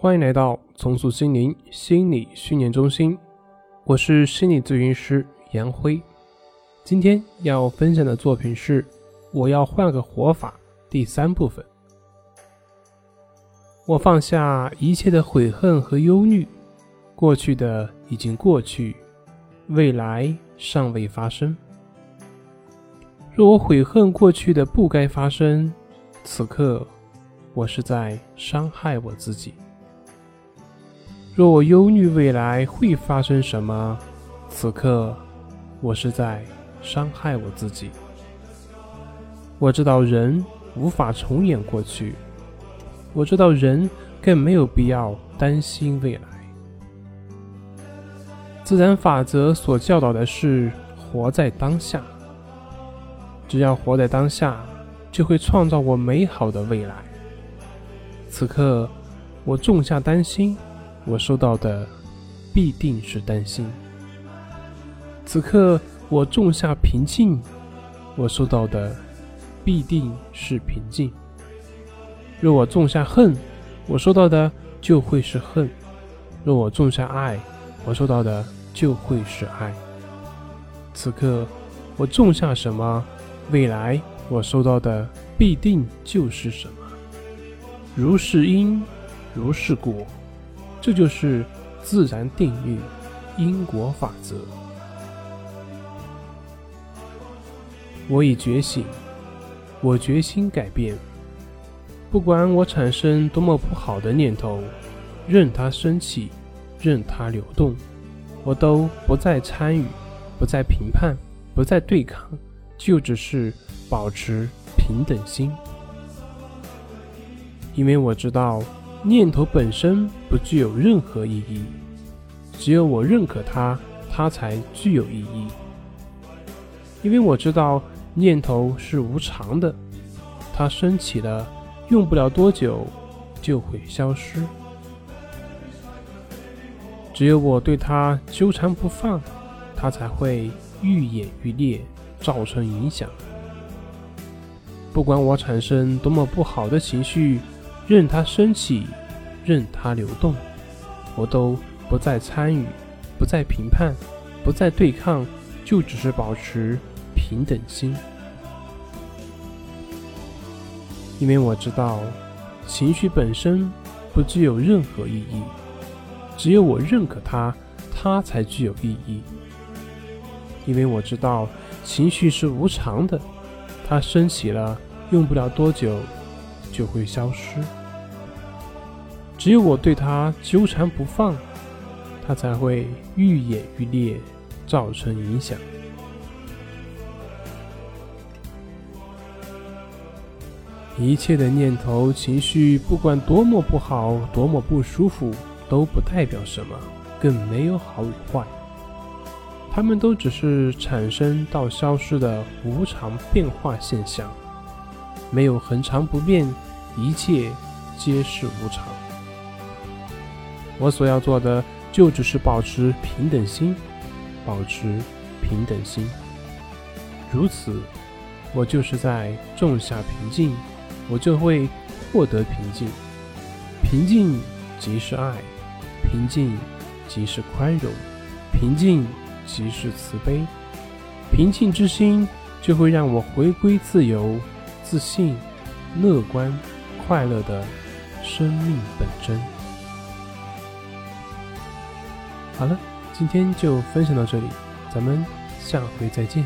欢迎来到重塑心灵心理训练中心，我是心理咨询师杨辉。今天要分享的作品是《我要换个活法》第三部分。我放下一切的悔恨和忧虑，过去的已经过去，未来尚未发生。若我悔恨过去的不该发生，此刻。我是在伤害我自己。若我忧虑未来会发生什么，此刻我是在伤害我自己。我知道人无法重演过去，我知道人更没有必要担心未来。自然法则所教导的是活在当下，只要活在当下，就会创造我美好的未来。此刻，我种下担心，我收到的必定是担心；此刻，我种下平静，我收到的必定是平静。若我种下恨，我收到的就会是恨；若我种下爱，我收到的就会是爱。此刻，我种下什么，未来我收到的必定就是什么。如是因，如是果，这就是自然定律、因果法则。我已觉醒，我决心改变。不管我产生多么不好的念头，任它升起，任它流动，我都不再参与，不再评判，不再对抗，就只是保持平等心。因为我知道，念头本身不具有任何意义，只有我认可它，它才具有意义。因为我知道念头是无常的，它升起了，用不了多久就会消失。只有我对它纠缠不放，它才会愈演愈烈，造成影响。不管我产生多么不好的情绪。任它升起，任它流动，我都不再参与，不再评判，不再对抗，就只是保持平等心。因为我知道，情绪本身不具有任何意义，只有我认可它，它才具有意义。因为我知道，情绪是无常的，它升起了，用不了多久就会消失。只有我对他纠缠不放，他才会愈演愈烈，造成影响。一切的念头、情绪，不管多么不好、多么不舒服，都不代表什么，更没有好与坏。它们都只是产生到消失的无常变化现象，没有恒常不变，一切皆是无常。我所要做的，就只是保持平等心，保持平等心。如此，我就是在种下平静，我就会获得平静。平静即是爱，平静即是宽容，平静即是慈悲。平静之心就会让我回归自由、自信、乐观、快乐的生命本真。好了，今天就分享到这里，咱们下回再见。